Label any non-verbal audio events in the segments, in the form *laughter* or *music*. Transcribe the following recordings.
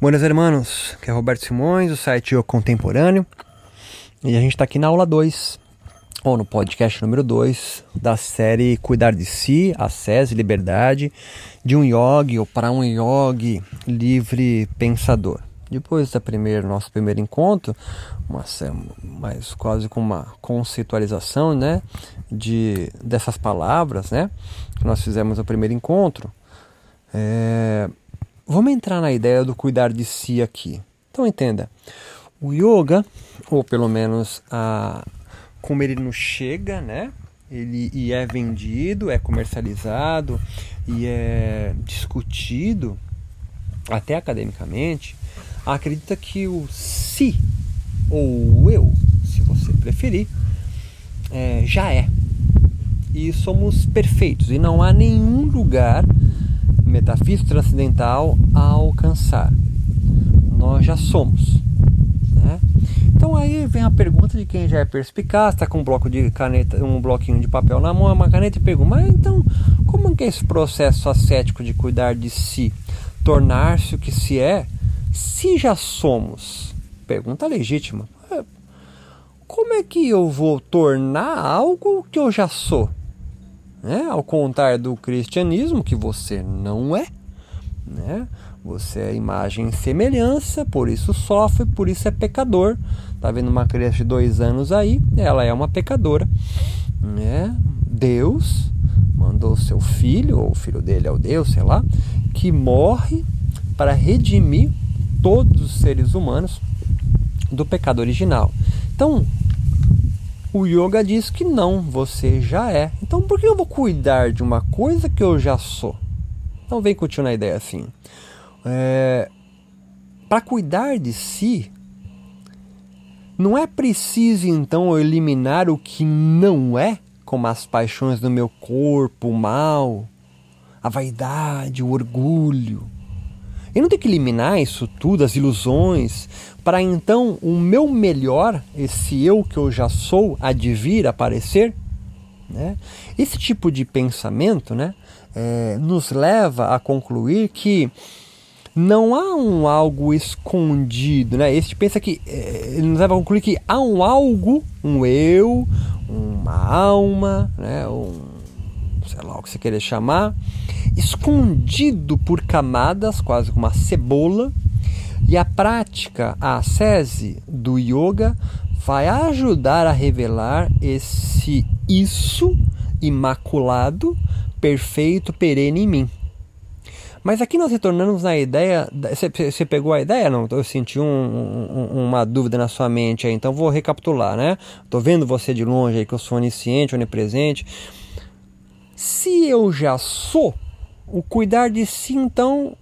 Buenas hermanos, que é Roberto Simões, do site O Contemporâneo. E a gente está aqui na aula 2, ou no podcast número 2, da série Cuidar de Si, Acesse e Liberdade, de um yogi ou para um yogi livre pensador. Depois da primeira, nosso primeiro encontro, uma, mais quase com uma conceitualização né, de, dessas palavras né, que nós fizemos no primeiro encontro, é, Vamos entrar na ideia do cuidar de si aqui. Então entenda, o yoga, ou pelo menos a, como ele nos chega, né? Ele e é vendido, é comercializado e é discutido até academicamente, acredita que o si ou eu, se você preferir, é, já é. E somos perfeitos e não há nenhum lugar metafísico transcendental a alcançar. Nós já somos. Né? Então aí vem a pergunta de quem já é perspicaz, está com um bloco de caneta, um bloquinho de papel na mão, uma caneta e pergunta, mas então como é esse processo ascético de cuidar de si, tornar-se o que se é, se já somos? Pergunta legítima. É, como é que eu vou tornar algo que eu já sou? Né? Ao contrário do cristianismo, que você não é, né? Você é imagem e semelhança, por isso sofre, por isso é pecador. Tá vendo uma criança de dois anos aí? Ela é uma pecadora, né? Deus mandou seu filho, ou o filho dele é o Deus, sei lá, que morre para redimir todos os seres humanos do pecado original. Então, o yoga diz que não, você já é. Então por que eu vou cuidar de uma coisa que eu já sou? Então vem continuar a ideia assim. É, Para cuidar de si, não é preciso então eliminar o que não é, como as paixões do meu corpo, o mal, a vaidade, o orgulho. Eu não tenho que eliminar isso tudo, as ilusões, para então o meu melhor, esse eu que eu já sou, advir, aparecer? Né? Esse tipo de pensamento né, é, nos leva a concluir que não há um algo escondido, né? Esse pensa que é, nos leva a concluir que há um algo, um eu, uma alma, né? Um, sei lá o que você querer chamar, escondido por camadas, quase como uma cebola, e a prática, a ascese do yoga vai ajudar a revelar esse isso imaculado, perfeito, perene em mim. Mas aqui nós retornamos na ideia. Você, pegou a ideia? Não, eu senti um, um, uma dúvida na sua mente aí, então vou recapitular, né? Tô vendo você de longe aí que eu sou onisciente, onipresente. Se eu já sou, o cuidar de si então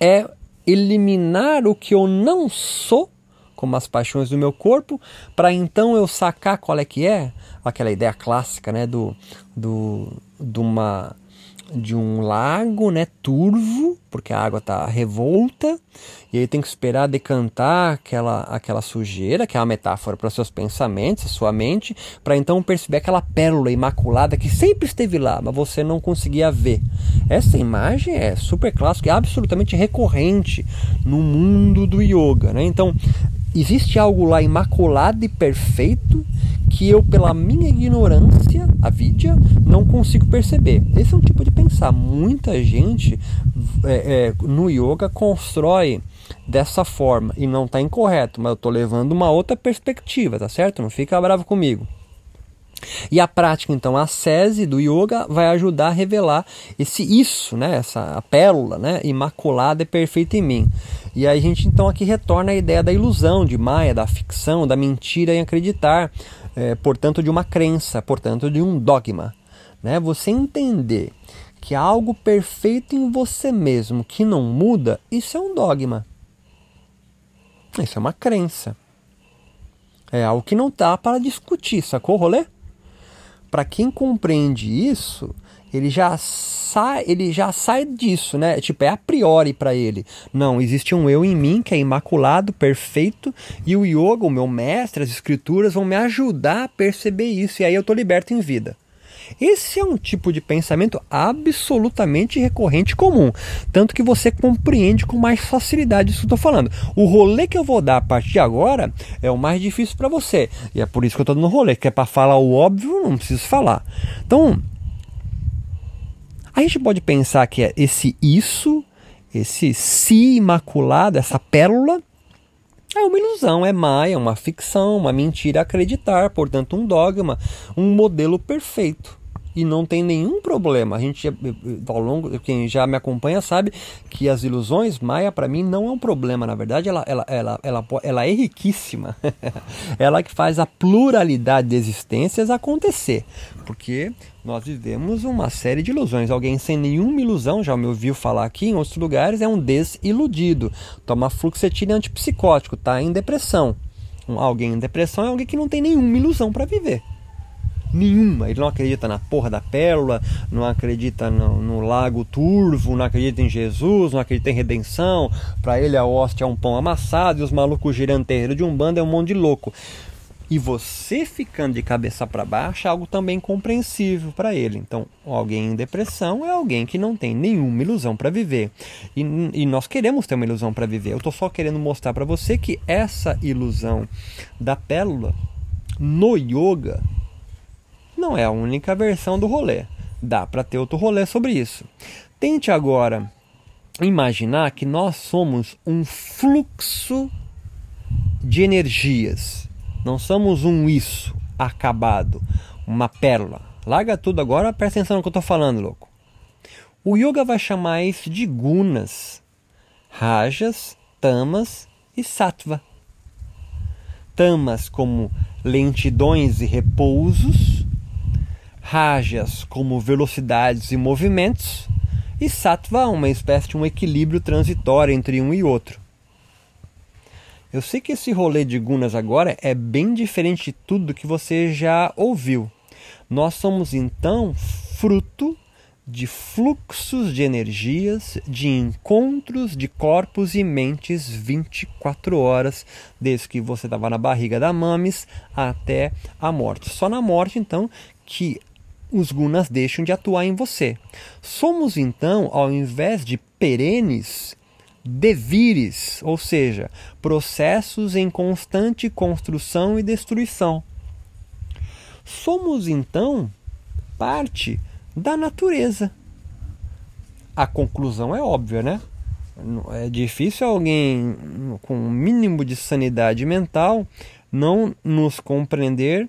é eliminar o que eu não sou, como as paixões do meu corpo, para então eu sacar qual é que é aquela ideia clássica, né, do, do de uma de um lago, né, turvo, porque a água está revolta, e aí tem que esperar decantar aquela, aquela sujeira, que é uma metáfora para seus pensamentos, a sua mente, para então perceber aquela pérola imaculada que sempre esteve lá, mas você não conseguia ver. Essa imagem é super clássica, é absolutamente recorrente no mundo do yoga, né? Então, existe algo lá imaculado e perfeito que eu, pela minha ignorância, a vidya, não consigo perceber. Esse é um tipo de pensar. Muita gente é, é, no yoga constrói dessa forma e não está incorreto, mas eu estou levando uma outra perspectiva, tá certo? Não fica bravo comigo. E a prática, então, a sese do yoga vai ajudar a revelar esse isso, né? essa pérola né? imaculada e perfeita em mim. E aí a gente então aqui retorna à ideia da ilusão, de Maia, da ficção, da mentira em acreditar, é, portanto de uma crença, portanto de um dogma. Né? Você entender que há algo perfeito em você mesmo que não muda, isso é um dogma. Isso é uma crença. É algo que não dá para discutir, sacou o rolê? Para quem compreende isso, ele já sai, ele já sai disso, né? Tipo, é a priori para ele. Não, existe um eu em mim que é imaculado, perfeito, e o yoga, o meu mestre, as escrituras vão me ajudar a perceber isso, e aí eu tô liberto em vida. Esse é um tipo de pensamento absolutamente recorrente e comum. Tanto que você compreende com mais facilidade isso que eu estou falando. O rolê que eu vou dar a partir de agora é o mais difícil para você. E é por isso que eu estou dando rolê, que é para falar o óbvio, não preciso falar. Então, a gente pode pensar que é esse isso, esse si imaculado, essa pérola, é uma ilusão, é maia, uma ficção, uma mentira acreditar, portanto, um dogma, um modelo perfeito. E não tem nenhum problema. A gente, ao longo, quem já me acompanha sabe que as ilusões maia para mim não é um problema. Na verdade, ela, ela, ela, ela, ela é riquíssima. *laughs* ela que faz a pluralidade de existências acontecer. Porque nós vivemos uma série de ilusões. Alguém sem nenhuma ilusão, já me ouviu falar aqui em outros lugares, é um desiludido. Toma fluoxetina antipsicótico, está em depressão. Alguém em depressão é alguém que não tem nenhuma ilusão para viver. Nenhuma. Ele não acredita na porra da pérola, não acredita no, no, lago turvo, não acredita em Jesus, não acredita em redenção. Para ele a hóstia é um pão amassado e os malucos girando terreiro de um bando é um monte de louco. E você ficando de cabeça para baixo é algo também compreensível para ele. Então, alguém em depressão é alguém que não tem nenhuma ilusão para viver. E, e, nós queremos ter uma ilusão para viver. Eu estou só querendo mostrar para você que essa ilusão da pérola no yoga não é a única versão do rolê. Dá para ter outro rolê sobre isso. Tente agora imaginar que nós somos um fluxo de energias não somos um isso acabado, uma pérola. Larga tudo agora, presta atenção no que eu estou falando, louco. O yoga vai chamar isso de gunas, rajas, tamas e sattva. Tamas como lentidões e repousos, rajas como velocidades e movimentos, e sattva uma espécie de um equilíbrio transitório entre um e outro. Eu sei que esse rolê de Gunas agora é bem diferente de tudo que você já ouviu. Nós somos então fruto de fluxos de energias, de encontros de corpos e mentes 24 horas, desde que você estava na barriga da mames até a morte. Só na morte, então, que os gunas deixam de atuar em você. Somos então, ao invés de perenes, devires, ou seja, processos em constante construção e destruição. Somos então parte da natureza. A conclusão é óbvia, né? É difícil alguém com um mínimo de sanidade mental não nos compreender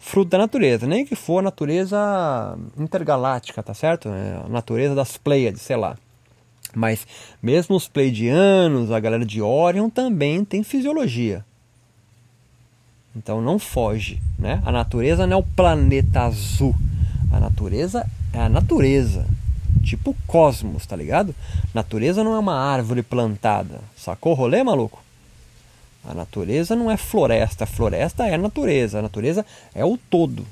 fruto da natureza, nem que for a natureza intergaláctica, tá certo? É a natureza das Pleiades, sei lá. Mas mesmo os pleidianos, a galera de Orion também tem fisiologia. Então não foge, né? A natureza não é o planeta azul. A natureza é a natureza. Tipo cosmos, tá ligado? Natureza não é uma árvore plantada. Sacou o rolê, maluco? A natureza não é floresta. A floresta é a natureza. A natureza é o todo.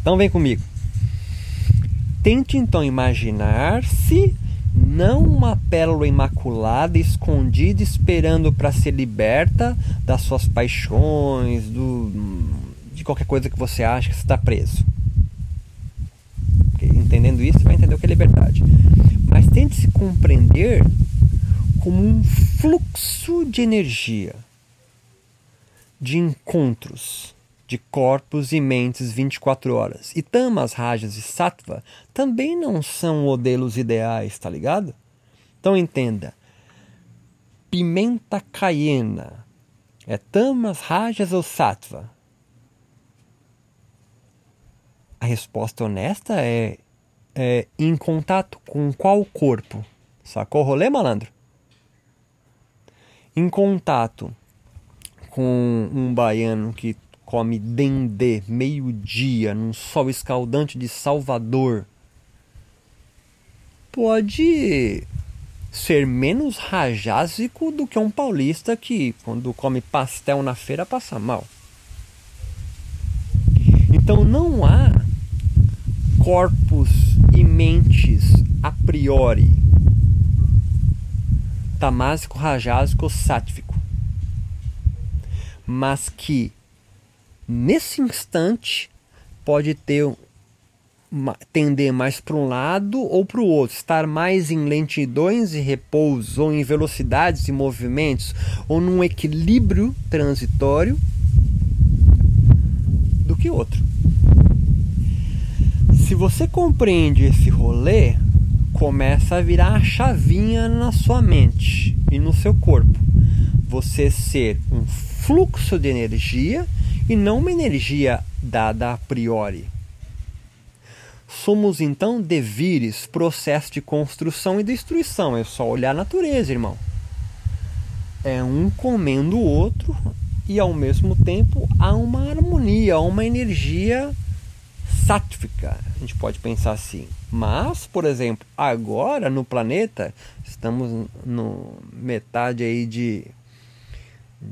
Então vem comigo. Tente então imaginar-se não uma pérola imaculada escondida esperando para ser liberta das suas paixões, do, de qualquer coisa que você acha que está preso. Entendendo isso, você vai entender o que é liberdade. Mas tente se compreender como um fluxo de energia, de encontros de corpos e mentes 24 horas. E tamas, rajas e sattva também não são modelos ideais, tá ligado? Então entenda. Pimenta caiena é tamas, rajas ou sattva? A resposta honesta é, é em contato com qual corpo? Sacou o rolê, malandro? Em contato com um baiano que come dendê meio-dia num sol escaldante de Salvador pode ser menos rajásico do que um paulista que, quando come pastel na feira, passa mal. Então não há corpos e mentes a priori tamásico, rajásico, sátifico, mas que nesse instante pode ter tender mais para um lado ou para o outro, estar mais em lentidões e repouso, ou em velocidades e movimentos, ou num equilíbrio transitório do que outro. Se você compreende esse rolê, começa a virar a chavinha na sua mente e no seu corpo. Você ser um fluxo de energia e não uma energia dada a priori. Somos então devires, processo de construção e destruição. É só olhar a natureza, irmão. É um comendo o outro e ao mesmo tempo há uma harmonia, há uma energia sátvica. A gente pode pensar assim. Mas, por exemplo, agora no planeta, estamos no metade aí de,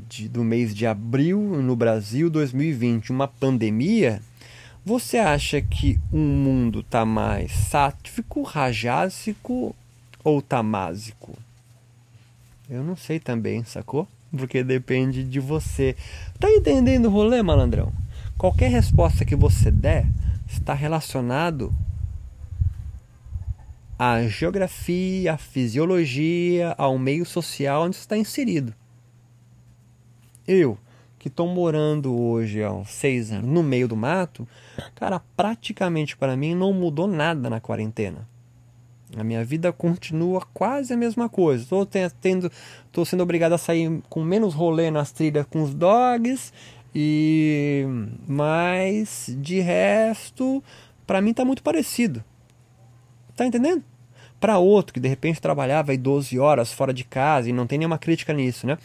de do mês de abril no Brasil 2020, uma pandemia. Você acha que o mundo está mais sátvico, rajásico ou tamásico? Eu não sei também, sacou? Porque depende de você. Tá entendendo o rolê, malandrão? Qualquer resposta que você der está relacionado à geografia, à fisiologia, ao meio social onde está inserido. Eu, que estou morando hoje há seis anos no meio do mato, cara, praticamente para mim não mudou nada na quarentena. A minha vida continua quase a mesma coisa. Estou tendo, tô sendo obrigado a sair com menos rolê nas trilhas com os dogs e mas de resto, para mim tá muito parecido. Tá entendendo? Para outro que de repente trabalhava aí 12 horas fora de casa e não tem nenhuma crítica nisso, né?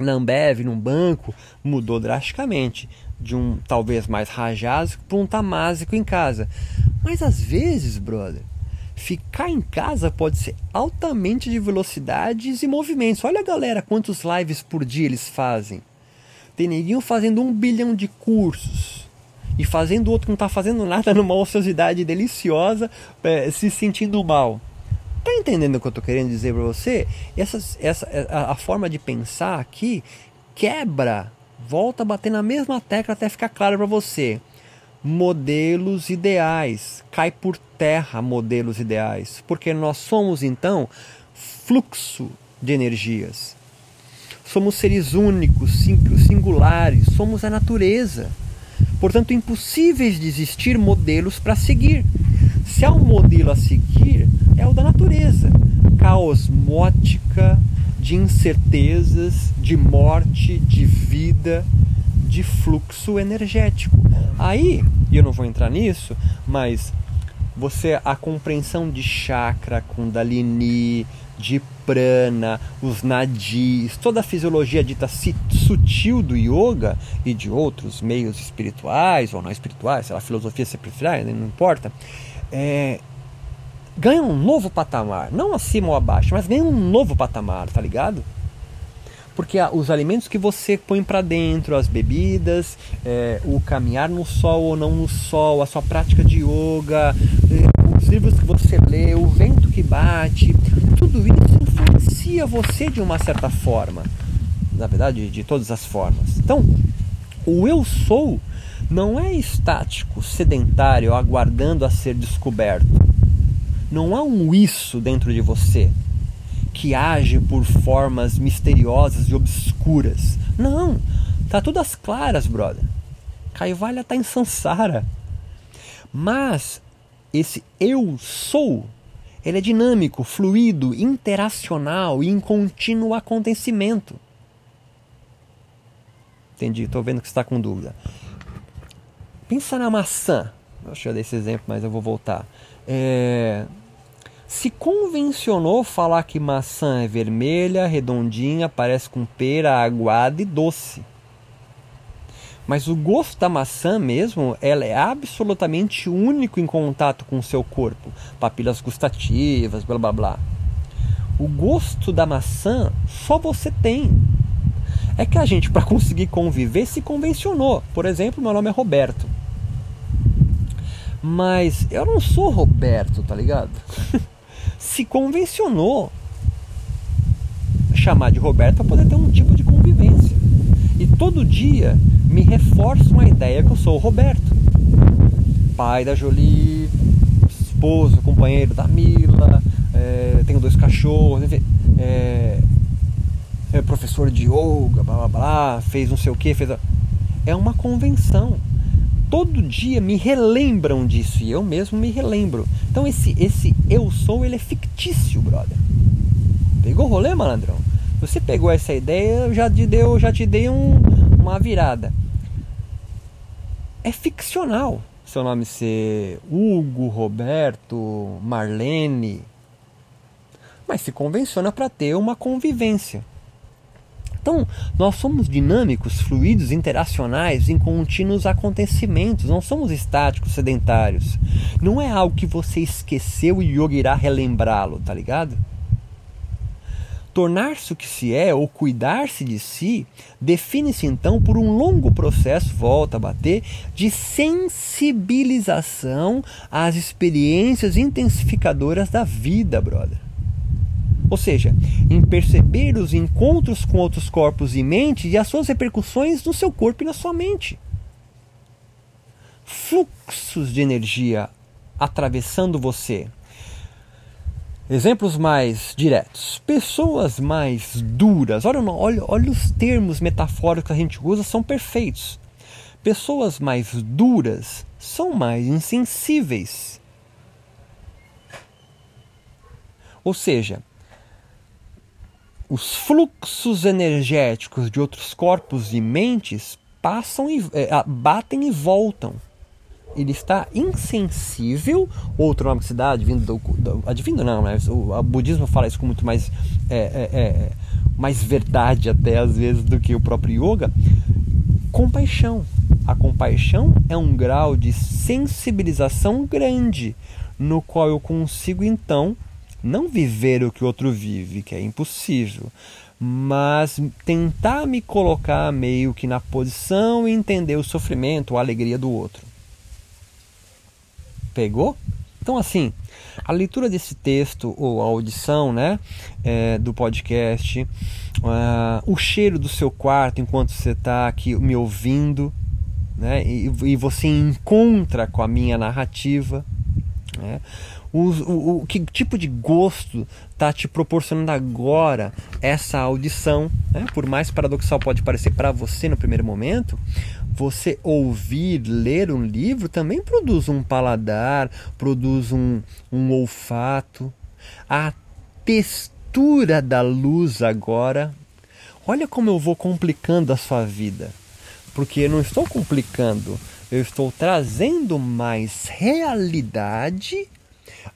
Na Ambev, num banco, mudou drasticamente de um talvez mais rajásico para um tamásico em casa. Mas às vezes, brother, ficar em casa pode ser altamente de velocidades e movimentos. Olha a galera, quantos lives por dia eles fazem. Tem neguinho fazendo um bilhão de cursos e fazendo outro que não está fazendo nada numa ociosidade deliciosa, é, se sentindo mal. Tá entendendo o que eu estou querendo dizer para você? Essa, essa, a, a forma de pensar aqui quebra, volta a bater na mesma tecla até ficar claro para você. Modelos ideais, cai por terra modelos ideais, porque nós somos então fluxo de energias. Somos seres únicos, singulares, somos a natureza. Portanto, impossíveis de existir modelos para seguir. Se há um modelo a seguir, é o da natureza caosmótica, de incertezas, de morte, de vida, de fluxo energético. Aí, e eu não vou entrar nisso, mas você a compreensão de chakra, kundalini, de prana, os nadis, toda a fisiologia dita sutil do yoga e de outros meios espirituais ou não espirituais, sei lá, filosofia se preferir, não importa, é, ganha um novo patamar, não acima ou abaixo, mas ganha um novo patamar, tá ligado? Porque os alimentos que você põe para dentro, as bebidas, é, o caminhar no sol ou não no sol, a sua prática de yoga, é, os livros que você lê, o vento que bate, tudo isso influencia você de uma certa forma. Na verdade, de todas as formas. Então, o eu sou não é estático, sedentário, aguardando a ser descoberto. Não há um isso dentro de você que age por formas misteriosas e obscuras. Não, tá tudo às claras, brother. Caivalha tá em Sansara. Mas esse eu sou ele é dinâmico, fluido, interacional e em contínuo acontecimento. Entendi, estou vendo que está com dúvida. Pensa na maçã. Deixa eu dar esse exemplo, mas eu vou voltar. É... Se convencionou falar que maçã é vermelha, redondinha, parece com pera, aguada e doce. Mas o gosto da maçã mesmo, ela é absolutamente único em contato com o seu corpo. Papilas gustativas, blá blá blá. O gosto da maçã só você tem. É que a gente, para conseguir conviver, se convencionou. Por exemplo, meu nome é Roberto. Mas eu não sou Roberto, tá ligado? *laughs* se convencionou chamar de Roberto para poder ter um tipo de convivência. E todo dia me reforçam a ideia que eu sou o Roberto. pai da Jolie, esposo, companheiro da Mila, é, tenho dois cachorros, enfim, é, é professor de yoga, blá blá blá, fez não sei o que, fez. A... É uma convenção. Todo dia me relembram disso e eu mesmo me relembro. Então esse esse eu sou, ele é fictício, brother. Pegou o rolê, malandrão? Você pegou essa ideia, eu já te deu, já te dei um, uma virada. É ficcional. Seu nome ser Hugo, Roberto, Marlene, mas se convenciona para ter uma convivência. Então, nós somos dinâmicos, fluidos, interacionais em contínuos acontecimentos, não somos estáticos, sedentários. Não é algo que você esqueceu e yoga irá relembrá-lo, tá ligado? Tornar-se o que se é ou cuidar-se de si define-se então por um longo processo, volta a bater, de sensibilização às experiências intensificadoras da vida, brother. Ou seja, em perceber os encontros com outros corpos e mente e as suas repercussões no seu corpo e na sua mente. Fluxos de energia atravessando você. Exemplos mais diretos. Pessoas mais duras. Olha, olha, olha os termos metafóricos que a gente usa, são perfeitos. Pessoas mais duras são mais insensíveis. Ou seja, os fluxos energéticos de outros corpos e mentes passam e é, batem e voltam. Ele está insensível, outro nome que se dá, advindo, do, do, advindo não, mas o, o, budismo fala isso com muito mais, é, é, é, mais verdade até às vezes do que o próprio yoga. Compaixão. A compaixão é um grau de sensibilização grande, no qual eu consigo então não viver o que o outro vive, que é impossível, mas tentar me colocar meio que na posição e entender o sofrimento, a alegria do outro. Pegou? Então, assim, a leitura desse texto ou a audição né, é, do podcast, uh, o cheiro do seu quarto enquanto você está aqui me ouvindo, né, e, e você encontra com a minha narrativa. Né, o, o, o que tipo de gosto está te proporcionando agora essa audição? Né? Por mais paradoxal pode parecer para você no primeiro momento, você ouvir, ler um livro também produz um paladar, produz um, um olfato. A textura da luz agora. Olha como eu vou complicando a sua vida. Porque eu não estou complicando, eu estou trazendo mais realidade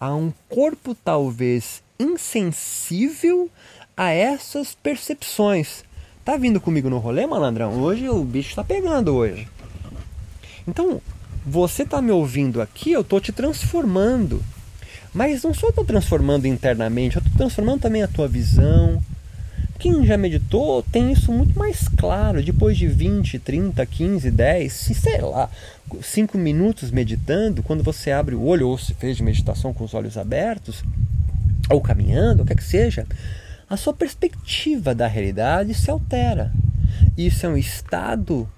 a um corpo talvez insensível a essas percepções. Tá vindo comigo no rolê, malandrão? Hoje o bicho tá pegando hoje. Então, você tá me ouvindo aqui, eu tô te transformando. Mas não só tô transformando internamente, eu tô transformando também a tua visão, quem já meditou tem isso muito mais claro. Depois de 20, 30, 15, 10, sei lá, 5 minutos meditando, quando você abre o olho ou se fez de meditação com os olhos abertos, ou caminhando, o que é que seja, a sua perspectiva da realidade se altera. Isso é um estado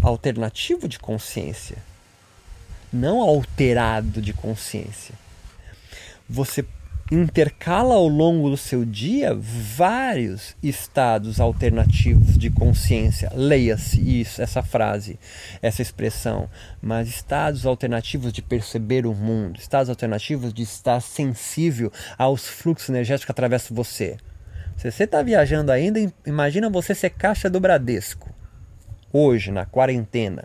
alternativo de consciência, não alterado de consciência. Você intercala ao longo do seu dia vários estados alternativos de consciência. Leia-se isso, essa frase, essa expressão. Mas estados alternativos de perceber o mundo, estados alternativos de estar sensível aos fluxos energéticos que atravessam você. Se você está viajando ainda, imagina você ser caixa do Bradesco hoje, na quarentena,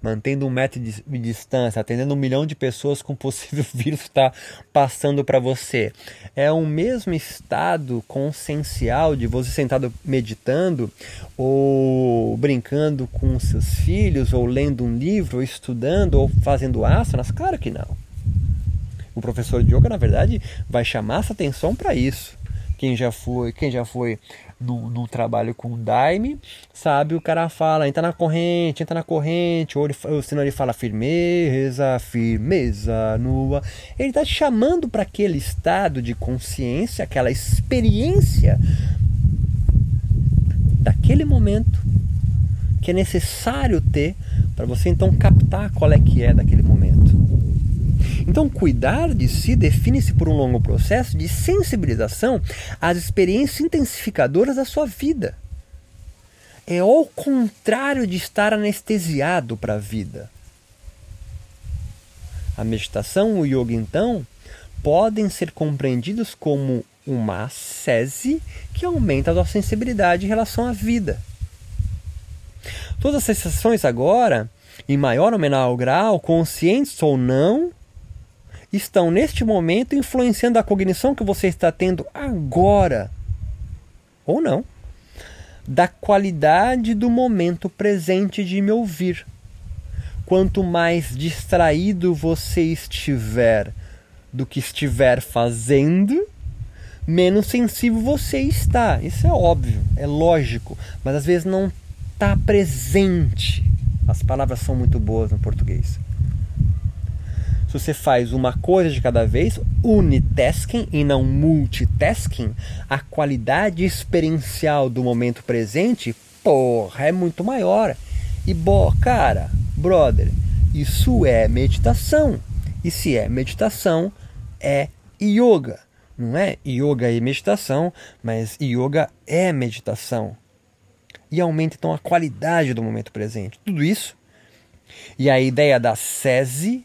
mantendo um metro de distância, atendendo um milhão de pessoas com possível *laughs* vírus está passando para você, é o mesmo estado consciencial de você sentado meditando ou brincando com seus filhos, ou lendo um livro, ou estudando, ou fazendo asanas? Claro que não. O professor de yoga, na verdade, vai chamar essa atenção para isso. Quem já foi, quem já foi no, trabalho com Daime, sabe? O cara fala, entra na corrente, entra na corrente, ou, ele, ou senão ele fala firmeza, firmeza nua. Ele está te chamando para aquele estado de consciência, aquela experiência daquele momento que é necessário ter para você então captar qual é que é daquele. Então, cuidar de si define-se por um longo processo de sensibilização às experiências intensificadoras da sua vida. É ao contrário de estar anestesiado para a vida. A meditação, o yoga, então, podem ser compreendidos como uma ascese que aumenta a sua sensibilidade em relação à vida. Todas as sensações agora, em maior ou menor grau, conscientes ou não, estão neste momento influenciando a cognição que você está tendo agora, ou não, da qualidade do momento presente de me ouvir. Quanto mais distraído você estiver do que estiver fazendo, menos sensível você está. Isso é óbvio, é lógico, mas às vezes não está presente. As palavras são muito boas no português. Se você faz uma coisa de cada vez, unitasking e não multitasking, a qualidade experiencial do momento presente, porra, é muito maior. E, bo, cara, brother, isso é meditação. E se é meditação, é yoga. Não é yoga e meditação, mas yoga é meditação. E aumenta então a qualidade do momento presente. Tudo isso. E a ideia da SESI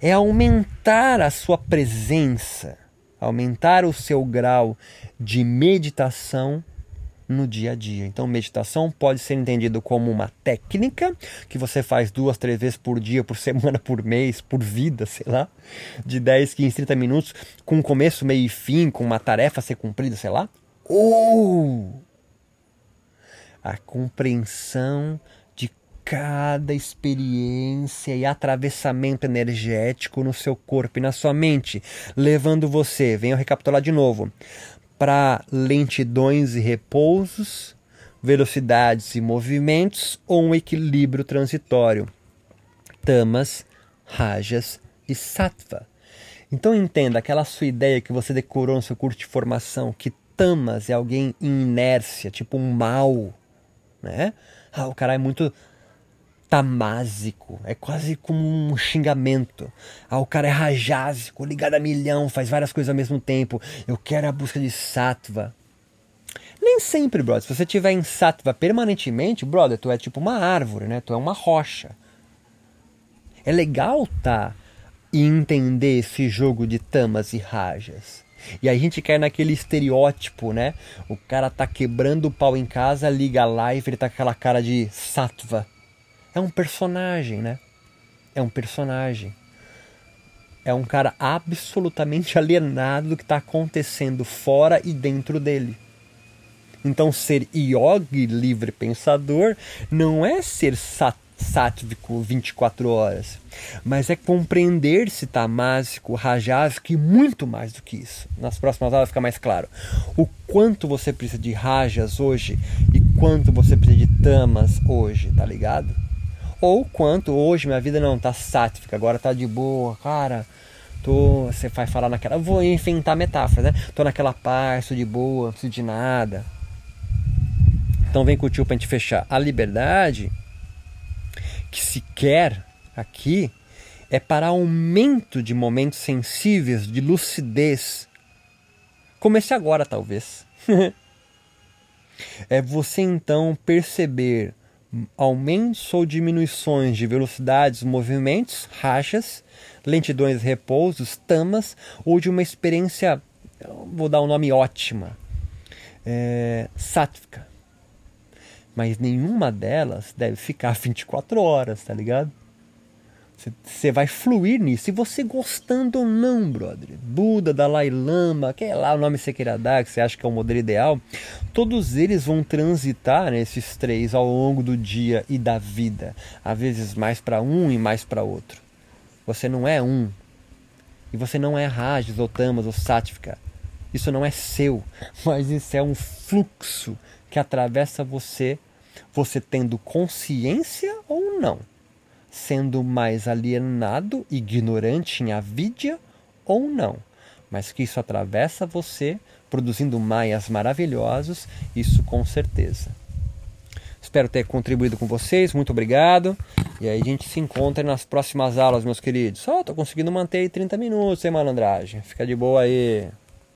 é aumentar a sua presença, aumentar o seu grau de meditação no dia a dia. Então, meditação pode ser entendido como uma técnica que você faz duas, três vezes por dia, por semana, por mês, por vida, sei lá, de 10, 15, 30 minutos, com começo, meio e fim, com uma tarefa a ser cumprida, sei lá. Ou a compreensão cada experiência e atravessamento energético no seu corpo e na sua mente, levando você, venho recapitular de novo, para lentidões e repousos, velocidades e movimentos ou um equilíbrio transitório. Tamas, rajas e sattva. Então entenda aquela sua ideia que você decorou no seu curso de formação, que tamas é alguém em inércia, tipo um mal, né? Ah, o cara é muito tamásico, é quase como um xingamento. Ah, o cara é rajásico, ligado a milhão, faz várias coisas ao mesmo tempo. Eu quero a busca de sattva. Nem sempre, brother. Se você tiver em sattva permanentemente, brother, tu é tipo uma árvore, né? Tu é uma rocha. É legal tá e entender esse jogo de tamas e rajas. E a gente cai naquele estereótipo, né? O cara tá quebrando o pau em casa, liga a live, ele tá com aquela cara de sattva é um personagem, né? É um personagem. É um cara absolutamente alienado do que está acontecendo fora e dentro dele. Então, ser yogi, livre pensador, não é ser sátvico 24 horas, mas é compreender-se tamásico, rajásico e muito mais do que isso. Nas próximas aulas fica mais claro o quanto você precisa de rajas hoje e quanto você precisa de tamas hoje, tá ligado? Ou quanto hoje minha vida não tá sátrica, agora tá de boa, cara. Tô, você vai falar naquela, vou inventar metáfora, né? Tô naquela paz, tô de boa, não preciso de nada. Então vem tio pra gente fechar. A liberdade que se quer aqui é para aumento de momentos sensíveis, de lucidez. Comece agora, talvez. *laughs* é você então perceber aumentos ou diminuições de velocidades, movimentos, rachas, lentidões, repousos, tamas ou de uma experiência, vou dar um nome ótima, é. Mas nenhuma delas deve ficar *laughs* 24 horas, tá ligado? Você vai fluir nisso. E você gostando ou não, brother. Buda, Dalai Lama, que é lá o nome que você queira dar, que você acha que é o modelo ideal. Todos eles vão transitar nesses três ao longo do dia e da vida. Às vezes mais para um e mais para outro. Você não é um. E você não é Rajas, ou Tamas, ou Sática. Isso não é seu. *laughs* Mas isso é um fluxo que atravessa você, você tendo consciência ou não sendo mais alienado, ignorante em avidia ou não, mas que isso atravessa você, produzindo maias maravilhosos, isso com certeza. Espero ter contribuído com vocês. Muito obrigado. E aí a gente se encontra nas próximas aulas, meus queridos. Só oh, tô conseguindo manter aí 30 minutos, hein, malandragem? Fica de boa aí.